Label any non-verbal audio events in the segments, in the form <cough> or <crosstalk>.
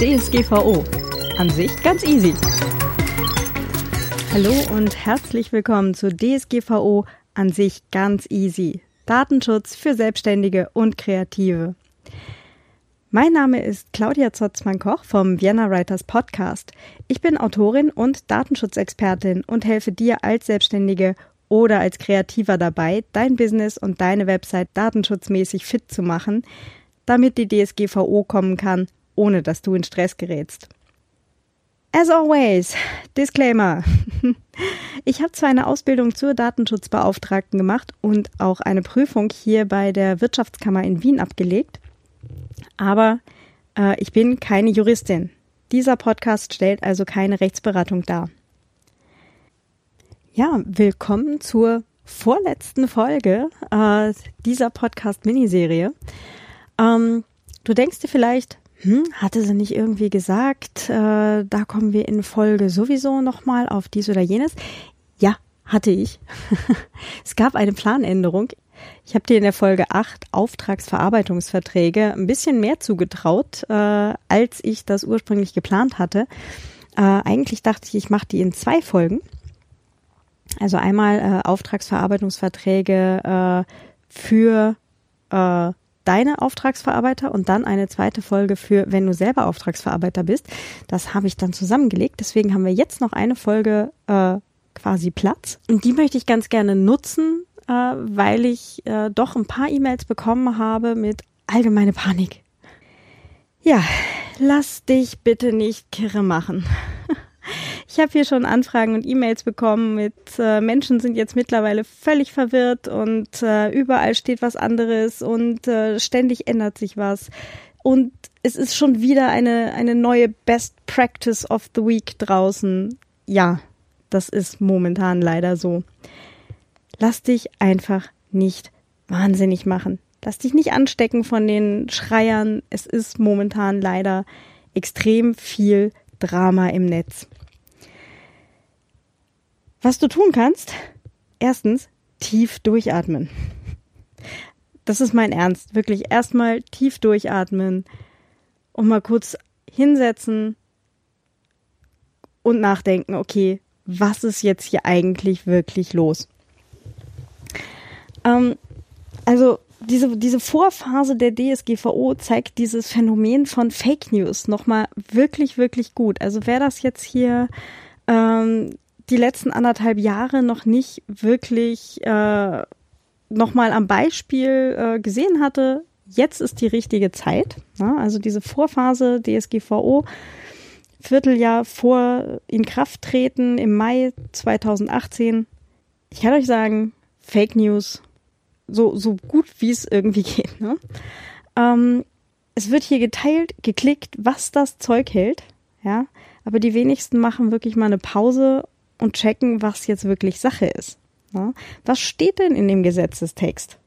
DSGVO. An sich ganz easy. Hallo und herzlich willkommen zu DSGVO an sich ganz easy. Datenschutz für Selbstständige und Kreative. Mein Name ist Claudia Zotzmann-Koch vom Vienna Writers Podcast. Ich bin Autorin und Datenschutzexpertin und helfe dir als Selbstständige oder als Kreativer dabei, dein Business und deine Website datenschutzmäßig fit zu machen, damit die DSGVO kommen kann, ohne dass du in Stress gerätst. As always, Disclaimer. <laughs> Ich habe zwar eine Ausbildung zur Datenschutzbeauftragten gemacht und auch eine Prüfung hier bei der Wirtschaftskammer in Wien abgelegt, aber äh, ich bin keine Juristin. Dieser Podcast stellt also keine Rechtsberatung dar. Ja, willkommen zur vorletzten Folge äh, dieser Podcast-Miniserie. Ähm, du denkst dir vielleicht, hm, hatte sie nicht irgendwie gesagt, äh, da kommen wir in Folge sowieso nochmal auf dies oder jenes? Ja, hatte ich. <laughs> es gab eine Planänderung. Ich habe dir in der Folge 8 Auftragsverarbeitungsverträge ein bisschen mehr zugetraut, äh, als ich das ursprünglich geplant hatte. Äh, eigentlich dachte ich, ich mache die in zwei Folgen. Also einmal äh, Auftragsverarbeitungsverträge äh, für äh, deine Auftragsverarbeiter und dann eine zweite Folge für, wenn du selber Auftragsverarbeiter bist. Das habe ich dann zusammengelegt. Deswegen haben wir jetzt noch eine Folge äh, quasi Platz. Und die möchte ich ganz gerne nutzen, äh, weil ich äh, doch ein paar E-Mails bekommen habe mit allgemeine Panik. Ja, lass dich bitte nicht kirre machen. <laughs> Ich habe hier schon Anfragen und E-Mails bekommen mit äh, Menschen sind jetzt mittlerweile völlig verwirrt und äh, überall steht was anderes und äh, ständig ändert sich was. Und es ist schon wieder eine, eine neue Best Practice of the Week draußen. Ja, das ist momentan leider so. Lass dich einfach nicht wahnsinnig machen. Lass dich nicht anstecken von den Schreiern. Es ist momentan leider extrem viel Drama im Netz. Was du tun kannst, erstens tief durchatmen. Das ist mein Ernst. Wirklich erstmal tief durchatmen und mal kurz hinsetzen und nachdenken, okay, was ist jetzt hier eigentlich wirklich los? Ähm, also diese, diese Vorphase der DSGVO zeigt dieses Phänomen von Fake News nochmal wirklich, wirklich gut. Also wer das jetzt hier ähm, die letzten anderthalb Jahre noch nicht wirklich äh, nochmal am Beispiel äh, gesehen hatte, jetzt ist die richtige Zeit. Ja, also diese Vorphase DSGVO, Vierteljahr vor in Kraft treten im Mai 2018. Ich kann euch sagen, Fake News, so, so gut wie es irgendwie <laughs> geht. Ne? Ähm, es wird hier geteilt, geklickt, was das Zeug hält. Ja, aber die wenigsten machen wirklich mal eine Pause und checken, was jetzt wirklich Sache ist. Ja? Was steht denn in dem Gesetzestext?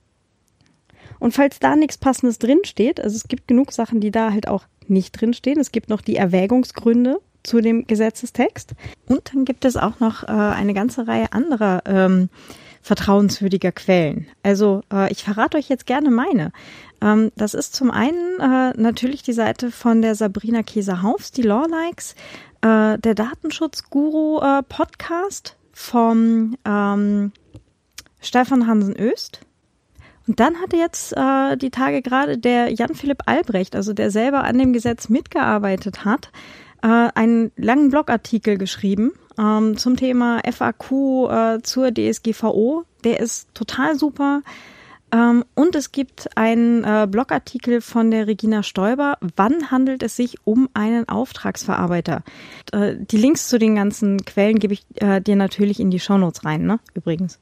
Und falls da nichts Passendes drinsteht, also es gibt genug Sachen, die da halt auch nicht drinstehen. Es gibt noch die Erwägungsgründe zu dem Gesetzestext. Und dann gibt es auch noch äh, eine ganze Reihe anderer ähm, vertrauenswürdiger Quellen. Also äh, ich verrate euch jetzt gerne meine. Ähm, das ist zum einen äh, natürlich die Seite von der Sabrina Käser-Haufs, die Law Likes äh, der Datenschutzguru-Podcast äh, vom ähm, Stefan Hansen-Öst. Und dann hatte jetzt äh, die Tage gerade der Jan-Philipp Albrecht, also der selber an dem Gesetz mitgearbeitet hat, äh, einen langen Blogartikel geschrieben ähm, zum Thema FAQ äh, zur DSGVO. Der ist total super. Ähm, und es gibt einen äh, Blogartikel von der Regina Stoiber. Wann handelt es sich um einen Auftragsverarbeiter? Äh, die Links zu den ganzen Quellen gebe ich äh, dir natürlich in die Shownotes rein, ne? Übrigens.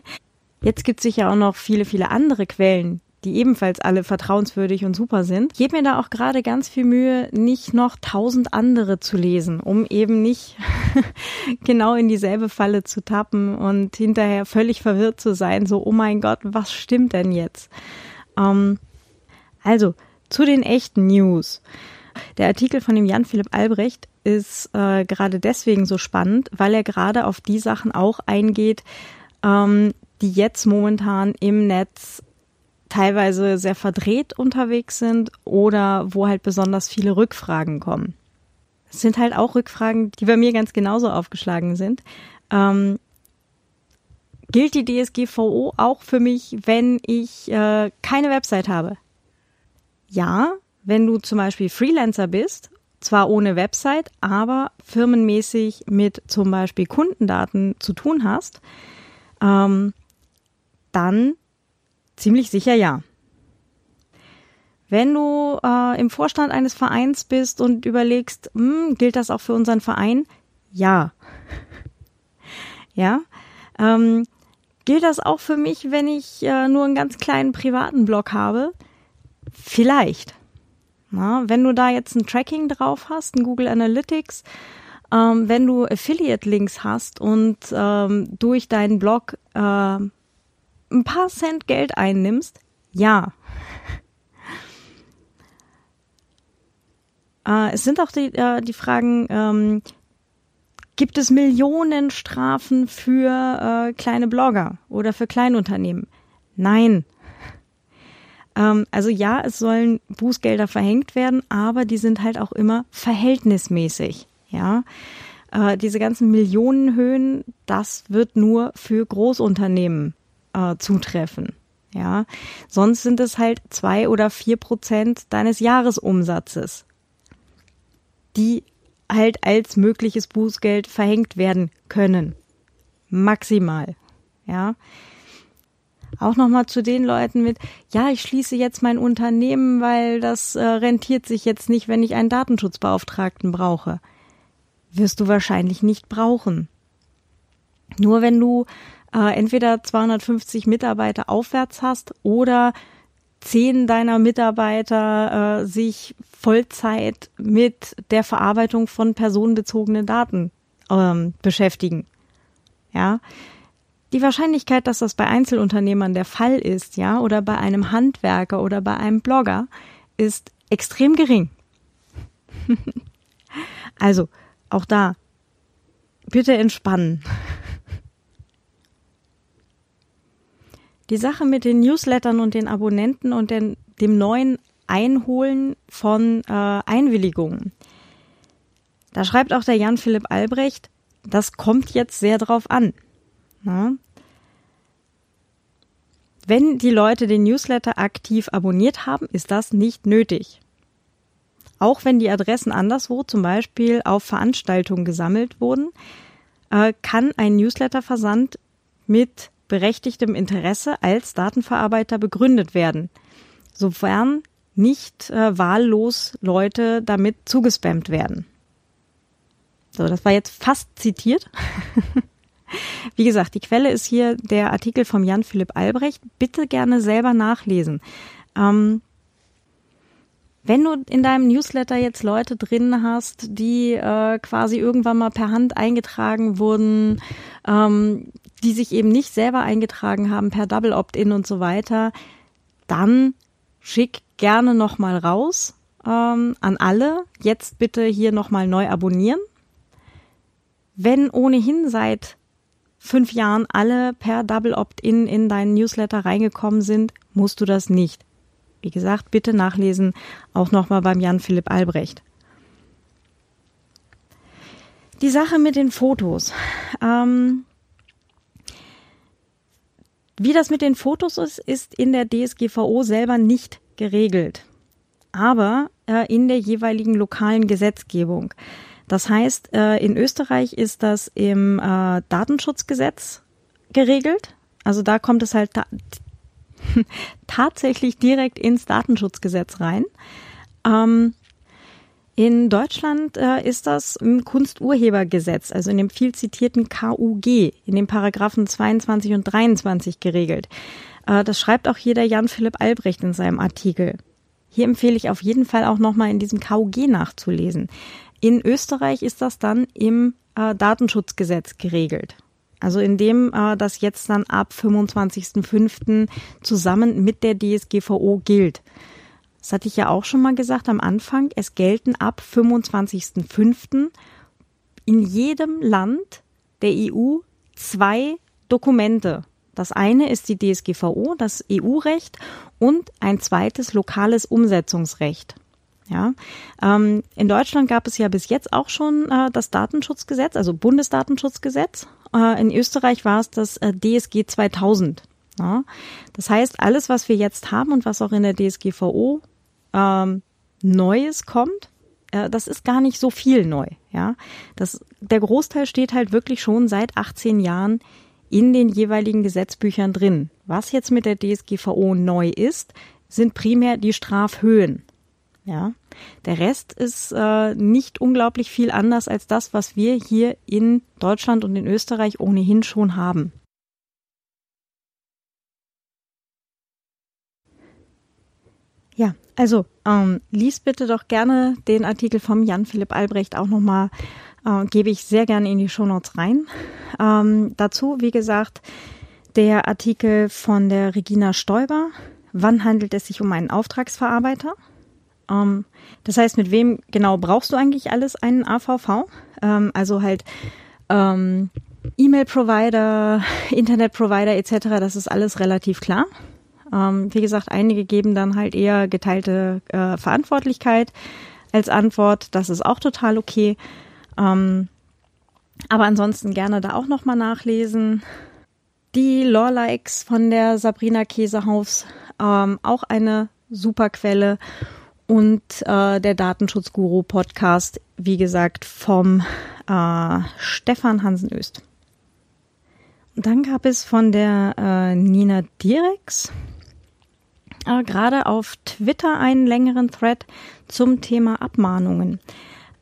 <laughs> Jetzt gibt es sicher auch noch viele, viele andere Quellen, die ebenfalls alle vertrauenswürdig und super sind. Gebe mir da auch gerade ganz viel Mühe, nicht noch tausend andere zu lesen, um eben nicht <laughs> genau in dieselbe Falle zu tappen und hinterher völlig verwirrt zu sein, so, oh mein Gott, was stimmt denn jetzt? Ähm, also, zu den echten News. Der Artikel von dem Jan-Philipp Albrecht ist äh, gerade deswegen so spannend, weil er gerade auf die Sachen auch eingeht, ähm, die jetzt momentan im Netz teilweise sehr verdreht unterwegs sind oder wo halt besonders viele Rückfragen kommen. Es sind halt auch Rückfragen, die bei mir ganz genauso aufgeschlagen sind. Ähm, gilt die DSGVO auch für mich, wenn ich äh, keine Website habe? Ja, wenn du zum Beispiel Freelancer bist, zwar ohne Website, aber firmenmäßig mit zum Beispiel Kundendaten zu tun hast, ähm, dann ziemlich sicher ja. Wenn du äh, im Vorstand eines Vereins bist und überlegst, hm, gilt das auch für unseren Verein? Ja. ja. Ähm, gilt das auch für mich, wenn ich äh, nur einen ganz kleinen privaten Blog habe? Vielleicht. Na, wenn du da jetzt ein Tracking drauf hast, ein Google Analytics, ähm, wenn du Affiliate-Links hast und ähm, durch deinen Blog äh, ein paar Cent Geld einnimmst, ja. Äh, <laughs> es sind auch die, äh, die Fragen, ähm, gibt es Millionen Strafen für äh, kleine Blogger oder für Kleinunternehmen? Nein. Ähm, also ja, es sollen Bußgelder verhängt werden, aber die sind halt auch immer verhältnismäßig. Ja, äh, diese ganzen Millionenhöhen, das wird nur für Großunternehmen äh, zutreffen. Ja, sonst sind es halt zwei oder vier Prozent deines Jahresumsatzes, die halt als mögliches Bußgeld verhängt werden können. Maximal. Ja. Auch nochmal zu den Leuten mit, ja, ich schließe jetzt mein Unternehmen, weil das äh, rentiert sich jetzt nicht, wenn ich einen Datenschutzbeauftragten brauche. Wirst du wahrscheinlich nicht brauchen. Nur wenn du äh, entweder 250 Mitarbeiter aufwärts hast oder zehn deiner Mitarbeiter äh, sich Vollzeit mit der Verarbeitung von personenbezogenen Daten ähm, beschäftigen. Ja, die Wahrscheinlichkeit, dass das bei Einzelunternehmern der Fall ist, ja, oder bei einem Handwerker oder bei einem Blogger, ist extrem gering. <laughs> also, auch da, bitte entspannen. Die Sache mit den Newslettern und den Abonnenten und den, dem neuen Einholen von äh, Einwilligungen. Da schreibt auch der Jan Philipp Albrecht, das kommt jetzt sehr drauf an. Na? Wenn die Leute den Newsletter aktiv abonniert haben, ist das nicht nötig. Auch wenn die Adressen anderswo, zum Beispiel auf Veranstaltungen gesammelt wurden, äh, kann ein Newsletterversand mit berechtigtem Interesse als Datenverarbeiter begründet werden, sofern nicht äh, wahllos Leute damit zugespammt werden. So, das war jetzt fast zitiert. <laughs> Wie gesagt, die Quelle ist hier der Artikel vom Jan Philipp Albrecht. Bitte gerne selber nachlesen. Ähm, wenn du in deinem Newsletter jetzt Leute drin hast, die äh, quasi irgendwann mal per Hand eingetragen wurden, ähm, die sich eben nicht selber eingetragen haben per Double Opt-in und so weiter, dann schick gerne nochmal raus ähm, an alle. Jetzt bitte hier nochmal neu abonnieren. Wenn ohnehin seit fünf Jahren alle per Double Opt-in in deinen Newsletter reingekommen sind, musst du das nicht. Wie gesagt, bitte nachlesen, auch nochmal beim Jan Philipp Albrecht. Die Sache mit den Fotos. Ähm, wie das mit den Fotos ist, ist in der DSGVO selber nicht geregelt, aber äh, in der jeweiligen lokalen Gesetzgebung. Das heißt, äh, in Österreich ist das im äh, Datenschutzgesetz geregelt. Also da kommt es halt ta <laughs> tatsächlich direkt ins Datenschutzgesetz rein. Ähm, in Deutschland äh, ist das im Kunsturhebergesetz, also in dem viel zitierten KUG, in den Paragraphen 22 und 23 geregelt. Äh, das schreibt auch hier der Jan Philipp Albrecht in seinem Artikel. Hier empfehle ich auf jeden Fall auch nochmal in diesem KUG nachzulesen. In Österreich ist das dann im äh, Datenschutzgesetz geregelt. Also in dem äh, das jetzt dann ab 25.05. zusammen mit der DSGVO gilt. Das hatte ich ja auch schon mal gesagt am Anfang. Es gelten ab 25.05. in jedem Land der EU zwei Dokumente Das eine ist die DSGVO, das EU-Recht und ein zweites lokales Umsetzungsrecht. Ja, ähm, in Deutschland gab es ja bis jetzt auch schon äh, das Datenschutzgesetz, also Bundesdatenschutzgesetz. Äh, in Österreich war es das äh, DSG 2000. Ja? Das heißt, alles, was wir jetzt haben und was auch in der DSGVO ähm, Neues kommt, äh, das ist gar nicht so viel neu. Ja, das, der Großteil steht halt wirklich schon seit 18 Jahren in den jeweiligen Gesetzbüchern drin. Was jetzt mit der DSGVO neu ist, sind primär die Strafhöhen. Ja, der Rest ist äh, nicht unglaublich viel anders als das, was wir hier in Deutschland und in Österreich ohnehin schon haben. Ja, also ähm, lies bitte doch gerne den Artikel vom Jan Philipp Albrecht auch nochmal, äh, gebe ich sehr gerne in die Shownotes rein. Ähm, dazu, wie gesagt, der Artikel von der Regina Stoiber. Wann handelt es sich um einen Auftragsverarbeiter? Ähm, das heißt, mit wem genau brauchst du eigentlich alles einen AVV? Ähm, also halt ähm, E-Mail-Provider, <laughs> Internet-Provider etc., das ist alles relativ klar. Ähm, wie gesagt, einige geben dann halt eher geteilte äh, Verantwortlichkeit als Antwort. Das ist auch total okay. Ähm, aber ansonsten gerne da auch nochmal nachlesen. Die Lore-Likes von der Sabrina Käsehaus, ähm, auch eine super Quelle und äh, der Datenschutzguru-Podcast, wie gesagt, vom äh, Stefan Hansen-Öst. Dann gab es von der äh, Nina Direx äh, gerade auf Twitter einen längeren Thread zum Thema Abmahnungen.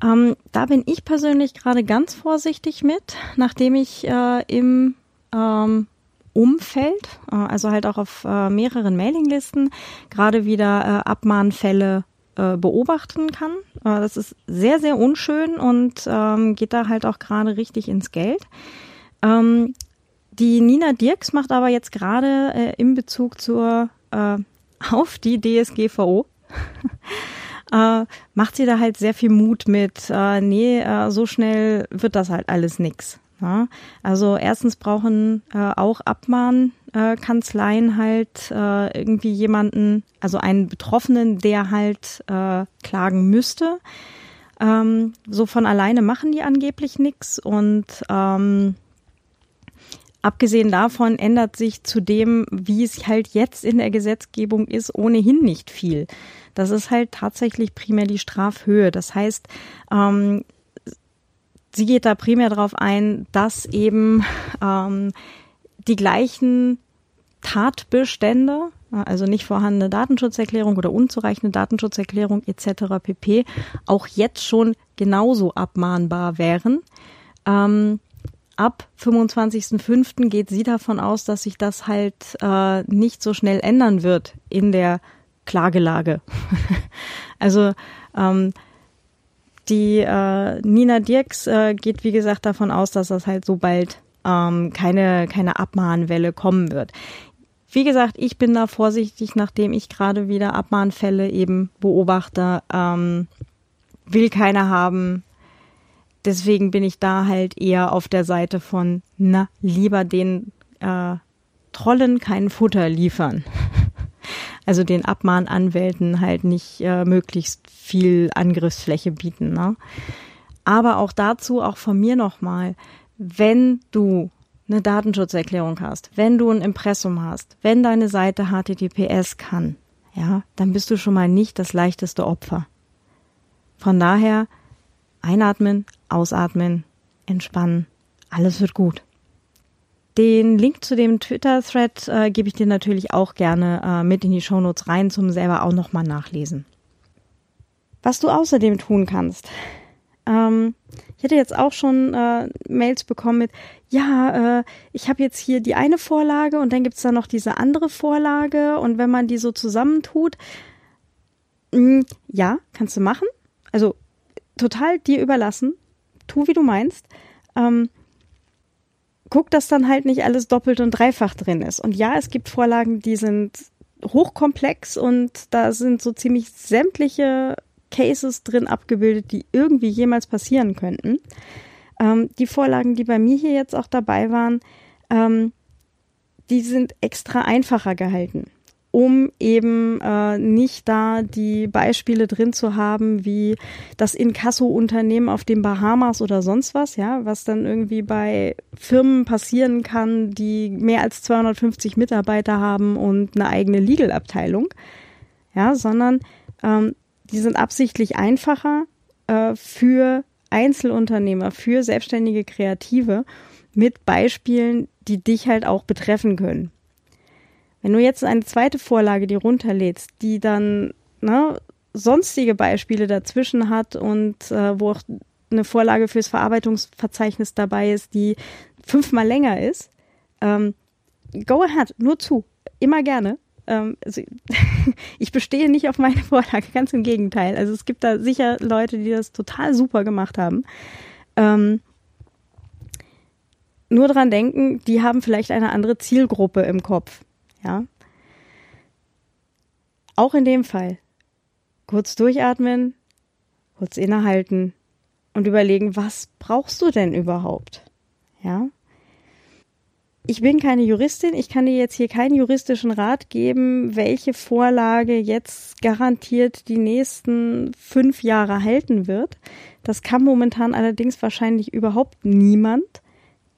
Ähm, da bin ich persönlich gerade ganz vorsichtig mit, nachdem ich äh, im ähm, Umfeld, äh, also halt auch auf äh, mehreren Mailinglisten, gerade wieder äh, Abmahnfälle äh, beobachten kann. Das ist sehr, sehr unschön und ähm, geht da halt auch gerade richtig ins Geld. Ähm, die Nina Dirks macht aber jetzt gerade äh, in Bezug zur auf die DSGVO <laughs> äh, macht sie da halt sehr viel Mut mit. Äh, nee, äh, so schnell wird das halt alles nix. Ja? Also erstens brauchen äh, auch Abmahnkanzleien äh, halt äh, irgendwie jemanden, also einen Betroffenen, der halt äh, klagen müsste. Ähm, so von alleine machen die angeblich nix und ähm, Abgesehen davon ändert sich zu dem, wie es halt jetzt in der Gesetzgebung ist, ohnehin nicht viel. Das ist halt tatsächlich primär die Strafhöhe. Das heißt, ähm, sie geht da primär darauf ein, dass eben ähm, die gleichen Tatbestände, also nicht vorhandene Datenschutzerklärung oder unzureichende Datenschutzerklärung etc. pp. auch jetzt schon genauso abmahnbar wären. Ähm, ab 25.05. geht sie davon aus, dass sich das halt äh, nicht so schnell ändern wird in der Klagelage. <laughs> also ähm, die äh, Nina Dirks äh, geht, wie gesagt, davon aus, dass das halt so bald ähm, keine, keine Abmahnwelle kommen wird. Wie gesagt, ich bin da vorsichtig, nachdem ich gerade wieder Abmahnfälle eben beobachte. Ähm, will keiner haben, deswegen bin ich da halt eher auf der Seite von, na, lieber den äh, Trollen kein Futter liefern. <laughs> Also den Abmahnanwälten halt nicht äh, möglichst viel Angriffsfläche bieten. Ne? Aber auch dazu, auch von mir nochmal, wenn du eine Datenschutzerklärung hast, wenn du ein Impressum hast, wenn deine Seite HTTPS kann, ja, dann bist du schon mal nicht das leichteste Opfer. Von daher einatmen, ausatmen, entspannen, alles wird gut. Den Link zu dem Twitter-Thread äh, gebe ich dir natürlich auch gerne äh, mit in die Shownotes rein, zum selber auch nochmal nachlesen. Was du außerdem tun kannst. Ähm, ich hätte jetzt auch schon äh, Mails bekommen mit, ja, äh, ich habe jetzt hier die eine Vorlage und dann gibt's da noch diese andere Vorlage und wenn man die so zusammentut, mh, mm, ja, kannst du machen. Also total dir überlassen tu, wie du meinst. Ähm, guck, dass dann halt nicht alles doppelt und dreifach drin ist. Und ja, es gibt Vorlagen, die sind hochkomplex und da sind so ziemlich sämtliche Cases drin abgebildet, die irgendwie jemals passieren könnten. Ähm, die Vorlagen, die bei mir hier jetzt auch dabei waren, ähm, die sind extra einfacher gehalten um eben äh, nicht da die Beispiele drin zu haben, wie das Inkasso-Unternehmen auf den Bahamas oder sonst was, ja, was dann irgendwie bei Firmen passieren kann, die mehr als 250 Mitarbeiter haben und eine eigene Legal-Abteilung, ja, sondern ähm, die sind absichtlich einfacher äh, für Einzelunternehmer, für selbstständige Kreative mit Beispielen, die dich halt auch betreffen können. Wenn du jetzt eine zweite Vorlage dir runterlädst, die dann ne, sonstige Beispiele dazwischen hat und äh, wo auch eine Vorlage fürs Verarbeitungsverzeichnis dabei ist, die fünfmal länger ist, ähm, go ahead, nur zu, immer gerne. Ähm, also, <laughs> ich bestehe nicht auf meine <laughs> Vorlage, ganz im Gegenteil. Also es gibt da sicher Leute, die das total super gemacht haben. Ähm, nur dran denken, die haben vielleicht eine andere Zielgruppe im Kopf. Ja. Auch in dem Fall. Kurz durchatmen, kurz innehalten und überlegen, was brauchst du denn überhaupt? Ja. Ich bin keine Juristin, ich kann dir jetzt hier keinen juristischen Rat geben, welche Vorlage jetzt garantiert die nächsten fünf Jahre halten wird. Das kann momentan allerdings wahrscheinlich überhaupt niemand,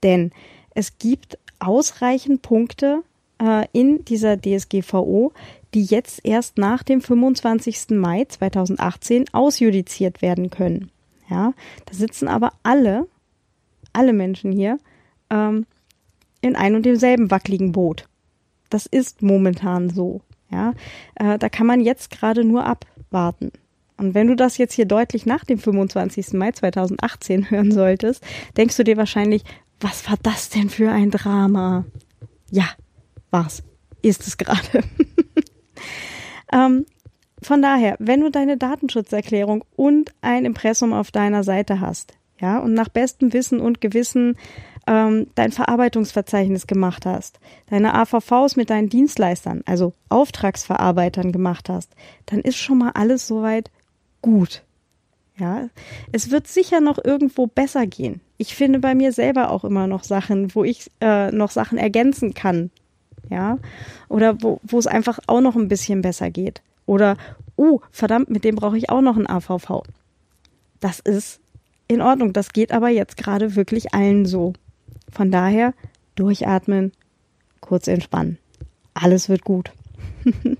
denn es gibt ausreichend Punkte, äh, in dieser DSGVO, die jetzt erst nach dem 25. Mai 2018 ausjudiziert werden können. Ja, da sitzen aber alle, alle Menschen hier ähm, in ein und demselben wackeligen Boot. Das ist momentan so. Ja, äh, da kann man jetzt gerade nur abwarten. Und wenn du das jetzt hier deutlich nach dem 25. Mai 2018 <laughs> hören solltest, denkst du dir wahrscheinlich, was war das denn für ein Drama? Ja, war's. Ist es gerade. <laughs> ähm, von daher, wenn du deine Datenschutzerklärung und ein Impressum auf deiner Seite hast, ja, und nach bestem Wissen und Gewissen ähm, dein Verarbeitungsverzeichnis gemacht hast, deine AVVs mit deinen Dienstleistern, also Auftragsverarbeitern gemacht hast, dann ist schon mal alles soweit gut. Ja, es wird sicher noch irgendwo besser gehen. Ich finde bei mir selber auch immer noch Sachen, wo ich äh, noch Sachen ergänzen kann ja, oder wo, wo es einfach auch noch ein bisschen besser geht. Oder, uh, verdammt, mit dem brauche ich auch noch ein AVV. Das ist in Ordnung. Das geht aber jetzt gerade wirklich allen so. Von daher durchatmen, kurz entspannen. Alles wird gut. <laughs>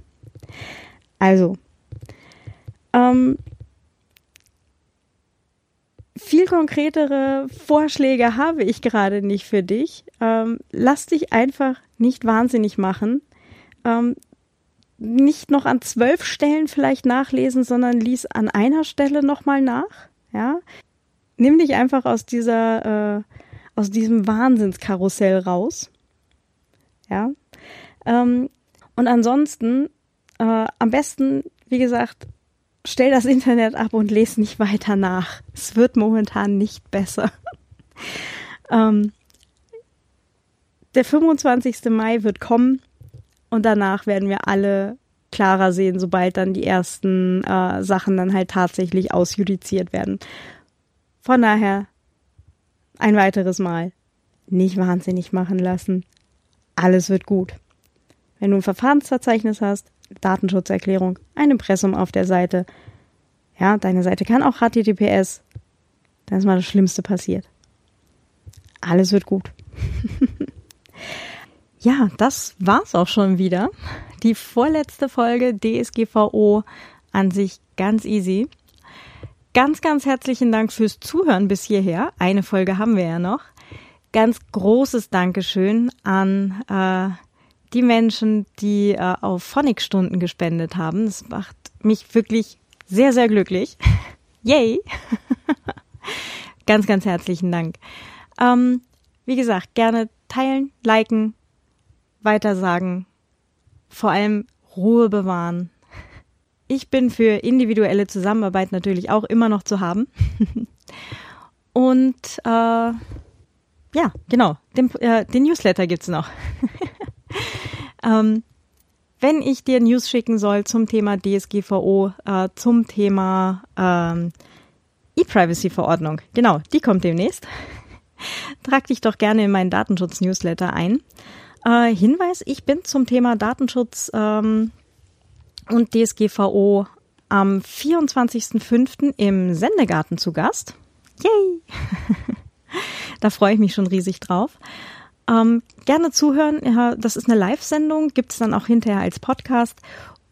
also, ähm, viel konkretere Vorschläge habe ich gerade nicht für dich. Ähm, lass dich einfach nicht wahnsinnig machen. Ähm, nicht noch an zwölf Stellen vielleicht nachlesen, sondern lies an einer Stelle nochmal nach. Ja, nimm dich einfach aus dieser, äh, aus diesem Wahnsinnskarussell raus. Ja, ähm, und ansonsten äh, am besten, wie gesagt, stell das Internet ab und lese nicht weiter nach. Es wird momentan nicht besser. <laughs> ähm, der 25. Mai wird kommen und danach werden wir alle klarer sehen, sobald dann die ersten äh, Sachen dann halt tatsächlich ausjudiziert werden. Von daher ein weiteres Mal nicht wahnsinnig machen lassen. Alles wird gut. Wenn du ein Verfahrensverzeichnis hast, Datenschutzerklärung, ein Impressum auf der Seite. Ja, deine Seite kann auch HTTPS. Dann ist mal das Schlimmste passiert. Alles wird gut. <laughs> ja, das war's auch schon wieder. Die vorletzte Folge DSGVO an sich ganz easy. Ganz, ganz herzlichen Dank fürs Zuhören bis hierher. Eine Folge haben wir ja noch. Ganz großes Dankeschön an äh, die Menschen, die äh, auf Phonic-Stunden gespendet haben. Das macht mich wirklich sehr, sehr glücklich. <laughs> Yay! <laughs> ganz, ganz herzlichen Dank. Ähm, wie gesagt, gerne teilen, liken, weitersagen, vor allem Ruhe bewahren. Ich bin für individuelle Zusammenarbeit natürlich auch immer noch zu haben. <laughs> Und äh, ja, genau, den, äh, den Newsletter gibt's noch. Ähm, wenn ich dir News schicken soll zum Thema DSGVO, äh, zum Thema ähm, E-Privacy-Verordnung, genau, die kommt demnächst. <laughs> Trag dich doch gerne in meinen Datenschutz-Newsletter ein. Äh, Hinweis, ich bin zum Thema Datenschutz ähm, und DSGVO am 24.05. im Sendegarten zu Gast. Yay! <laughs> da freue ich mich schon riesig drauf. Ähm, gerne zuhören. Ja, das ist eine Live-Sendung, gibt es dann auch hinterher als Podcast.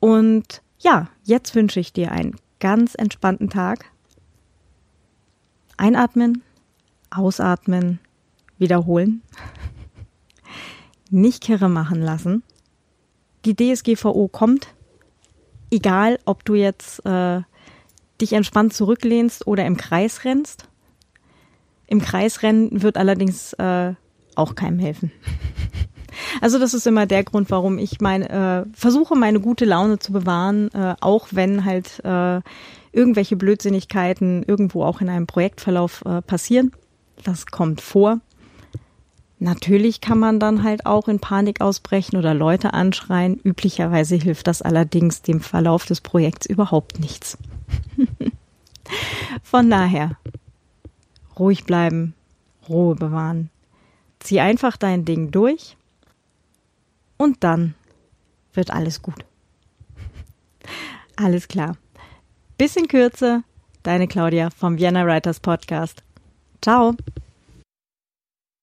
Und ja, jetzt wünsche ich dir einen ganz entspannten Tag. Einatmen, ausatmen, wiederholen. <laughs> Nicht kirre machen lassen. Die DSGVO kommt, egal ob du jetzt äh, dich entspannt zurücklehnst oder im Kreis rennst. Im Kreis rennen wird allerdings äh, auch keinem helfen. Also das ist immer der Grund, warum ich meine äh, versuche, meine gute Laune zu bewahren, äh, auch wenn halt äh, irgendwelche Blödsinnigkeiten irgendwo auch in einem Projektverlauf äh, passieren. Das kommt vor. Natürlich kann man dann halt auch in Panik ausbrechen oder Leute anschreien. Üblicherweise hilft das allerdings dem Verlauf des Projekts überhaupt nichts. <laughs> Von daher, ruhig bleiben, Ruhe bewahren. Zieh einfach dein Ding durch und dann wird alles gut. <laughs> Alles klar. Bis in Kürze, deine Claudia vom Vienna Writers Podcast. Ciao.